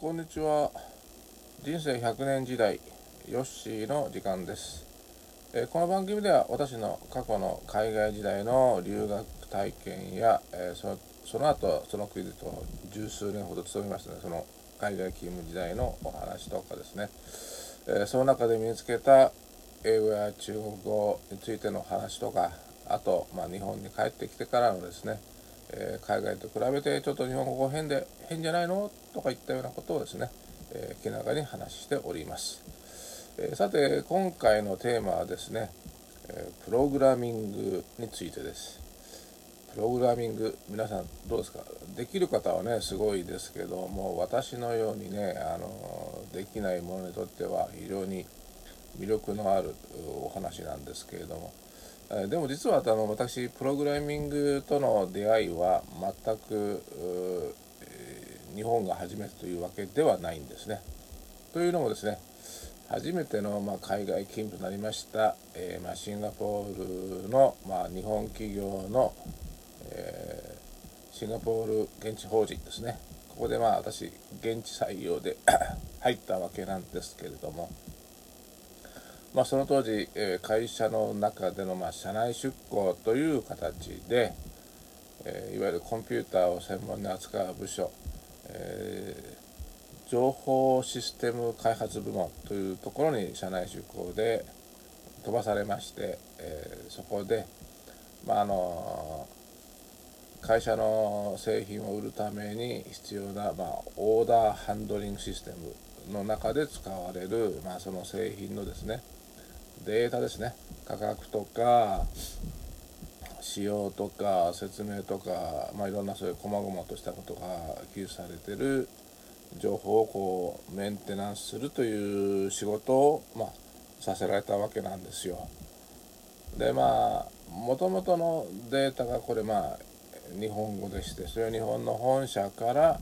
こんにちは。人生100年時代ヨッシーの時間です、えこの番組では私の過去の海外時代の留学体験や、えーそその後その国でと十数年ほど勤めましたね。その海外勤務時代のお話とかですね、えその中で身につけた英語や中国語についての話とかあと、まあ、日本に帰ってきてからのですねえー海外と比べてちょっと日本語変で変じゃないの？とかいったようなことをですね、えー気長に話しております、えーさて今回のテーマはですね、えプログラミングについてです。プログラミング皆さんどうですか？できる方はねすごいですけども私のようにねあのできない者にとっては非常に魅力のあるお話なんですけれどもでも実はあの私プログラミングとの出会いは全くえ日本が初めてというわけではないんですね。というのもですね初めての、まあ、海外勤務となりました、えーまあ、シンガポールの、まあ、日本企業の、えーシンガポール現地法人ですねここでまあ私現地採用で 入ったわけなんですけれども。まあ、その当時、え会社の中での、ま、社内出向という形で、えいわゆるコンピューターを専門に扱う部署、え情報システム開発部門というところに社内出向で飛ばされまして、えそこで、まああの会社の製品を売るために必要な、まあ、オーダーハンドリングシステムの中で使われる、まあ、その製品のですねデータですね価格とか仕様とか説明とか、まあ、いろんなそういう細々としたことが記述されてる情報をこうメンテナンスするという仕事を、まあ、させられたわけなんですよ。でまあもともとのデータがこれまあ日本語でしてそれを日本の本社から、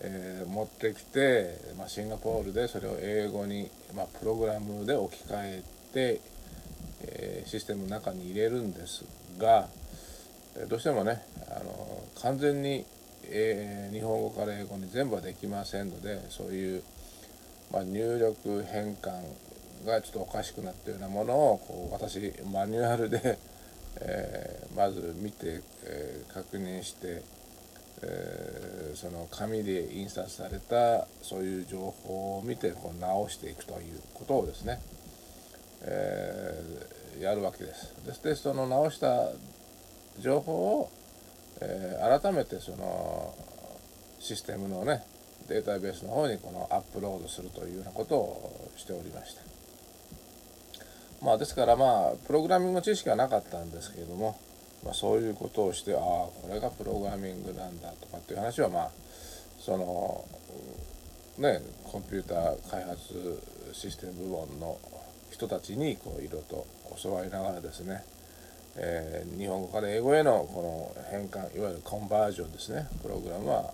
えー持ってきて、まあ、シンガポールでそれを英語に、まあ、プログラムで置き換えて、えシステムの中に入れるんですがどうしてもねあの完全に、え日本語から英語に全部はできませんのでそういう、まあ、入力変換がちょっとおかしくなったようなものをこう私マニュアルで、えーまず見て、えー確認して、えーその紙で印刷されたそういう情報を見てこう直していくということをですね、えーやるわけです。ででその直した情報を、えー改めてそのシステムのねデータベースの方にこのアップロードするというようなことをしておりました。まあですからまあプログラミングの知識はなかったんですけれども、まあ、そういうことをしてああこれがプログラミングなんだとかっていう話はまあそのねコンピューター開発システム部門の人たちにこういろいろと教わりながらですね、えー日本語から英語へのこの変換いわゆるコンバージョンですねプログラムは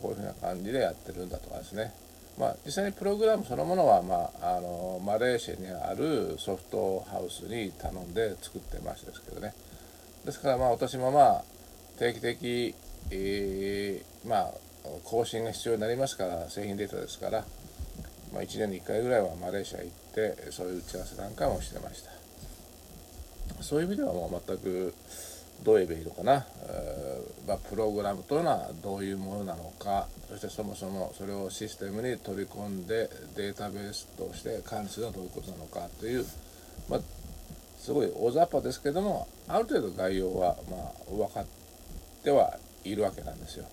こういうふうな感じでやってるんだとかですね。まあ実際にプログラムそのものは、まあ、あのマレーシアにあるソフトハウスに頼んで作ってましたですけどね。ですからまあ私もまあ定期的、えーまあ更新が必要になりますから製品データですから、まあ、1年に1回ぐらいはマレーシア行ってそういう打ち合わせなんかもしてましたそういう意味ではもう全くどう言えばいいのかな、えーまあ、プログラムというのはどういうものなのかそしてそもそもそれをシステムに取り込んでデータベースとして管理するのはどういうことなのかという、まあ、すごい大雑把ですけどもある程度概要はまあ分かってはいるわけなんですよ。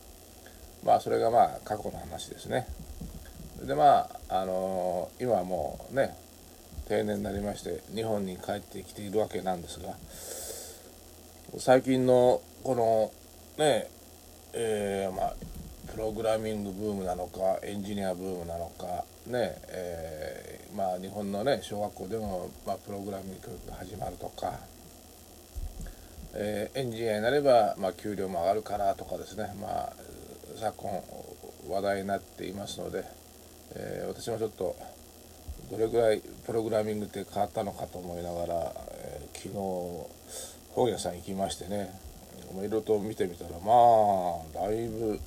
まあそれがまあ過去の話ですね。でまああの今はもうね定年になりまして日本に帰ってきているわけなんですが最近のこのねえーまあプログラミングブームなのかエンジニアブームなのかねえーまあ日本のね小学校でも、まあ、プログラミング教育が始まるとか、えーエンジニアになれば、まあ、給料も上がるからとかですねまあ昨今話題になっていますので、えー私もちょっとどれぐらいプログラミングって変わったのかと思いながら、えー昨日本屋さん行きましてねいろいろと見てみたらまあだいぶ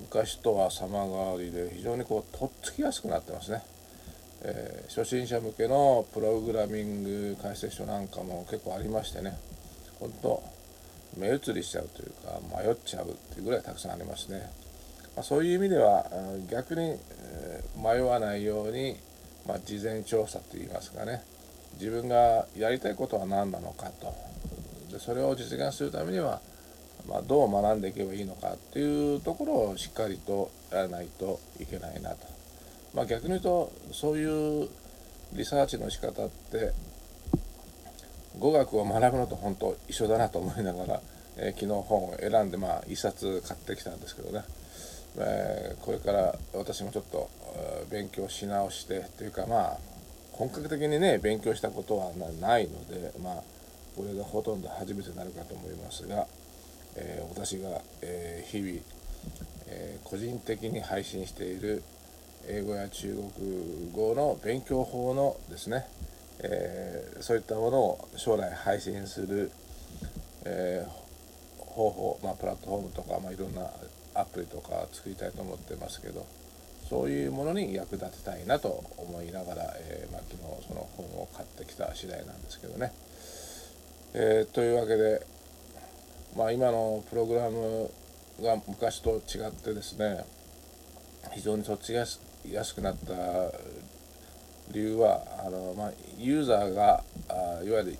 昔とは様変わりで非常にこうとっつきやすくなってますね、えー、初心者向けのプログラミング解説書なんかも結構ありましてね本当目移りしちゃうというか迷っちゃうっていうぐらいたくさんありますね、まあ、そういう意味では逆に、迷わないように、まあ、事前調査といいますかね。自分がやりたいことは何なのかと。でそれを実現するためにはまあ、どう学んでいけばいいのかっていうところをしっかりとやらないといけないなと。まあ、逆に言うとそういうリサーチの仕方って語学を学ぶのと本当一緒だなと思いながら、えー、昨日本を選んでまあ一冊買ってきたんですけどね、えー、これから私もちょっと勉強し直してっていうかまあ本格的にね勉強したことはないのでまあこれがほとんど初めてになるかと思いますが。えー、私が、え、日々、え、個人的に配信している英語や中国語の勉強法のですね、えそういったものを将来配信する、え方法、まあ、プラットフォームとか、まあ、いろんなアプリとか作りたいと思ってますけどそういうものに役立てたいなと思いながら、えまあ、昨日その本を買ってきた次第なんですけどね。えというわけでまあ、今のプログラムが昔と違ってですね非常にとっつやすやすくなった理由はあの、まあ、ユーザーがあいわゆる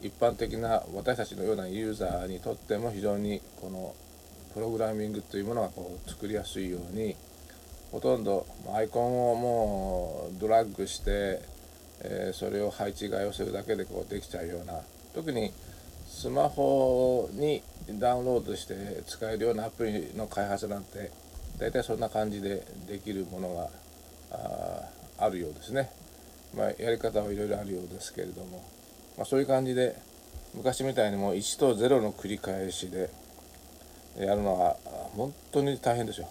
一般的な私たちのようなユーザーにとっても非常にこのプログラミングというものがこう作りやすいようにほとんどアイコンをもうドラッグして、えー、それを配置替えをするだけでこうできちゃうような特にスマホにダウンロードして使えるようなアプリの開発なんて大体そんな感じでできるものがあるようですね。まあ、やり方はいろいろあるようですけれども、まあ、そういう感じで昔みたいにもう1と0の繰り返しでやるのは本当に大変ですよ。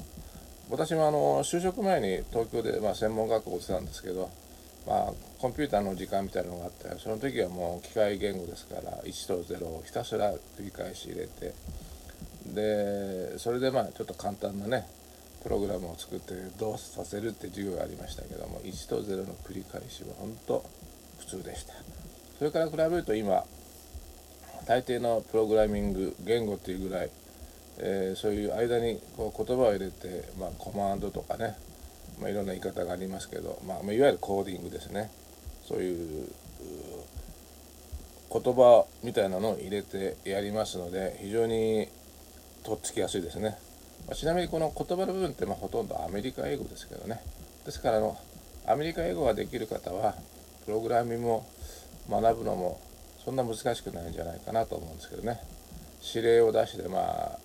私もあの就職前に東京でまあ専門学校をしてたんですけどまあ、コンピューターの時間みたいなのがあってその時はもう機械言語ですから1と0をひたすら繰り返し入れてでそれでまあちょっと簡単なねプログラムを作って動作させるって授業がありましたけども1と0の繰り返しは本当普通でしたそれから比べると今大抵のプログラミング言語っていうぐらい、えー、そういう間にこう言葉を入れて、まあ、コマンドとかねまあ、いろんな言い方がありますけど、まあ、いわゆるコーディングですね。そういう言葉みたいなのを入れてやりますので非常にとっつきやすいですね、まあ、ちなみにこの言葉の部分ってまあほとんどアメリカ英語ですけどね。ですからあのアメリカ英語ができる方はプログラミングを学ぶのもそんな難しくないんじゃないかなと思うんですけどね。指令を出してまあ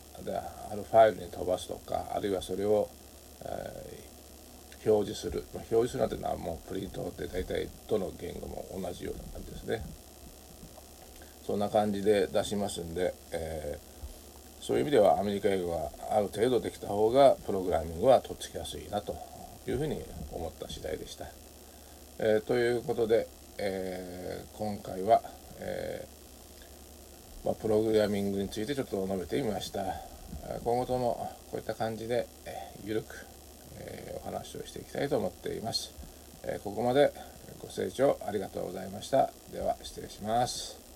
あるファイルに飛ばすとかあるいはそれを、え表示する、まあ、表示するなんていうのはもうプリントって大体どの言語も同じような感じですね。そんな感じで出しますんで、えー、そういう意味ではアメリカ英語がある程度できた方がプログラミングはとっつきやすいなというふうに思った次第でした、えー、ということで、え、今回は、えまあ、プログラミングについてちょっと述べてみました今後ともこういった感じで、えー、ゆるくえお話をしていきたいと思っています。えここまでご清聴ありがとうございました。では失礼します。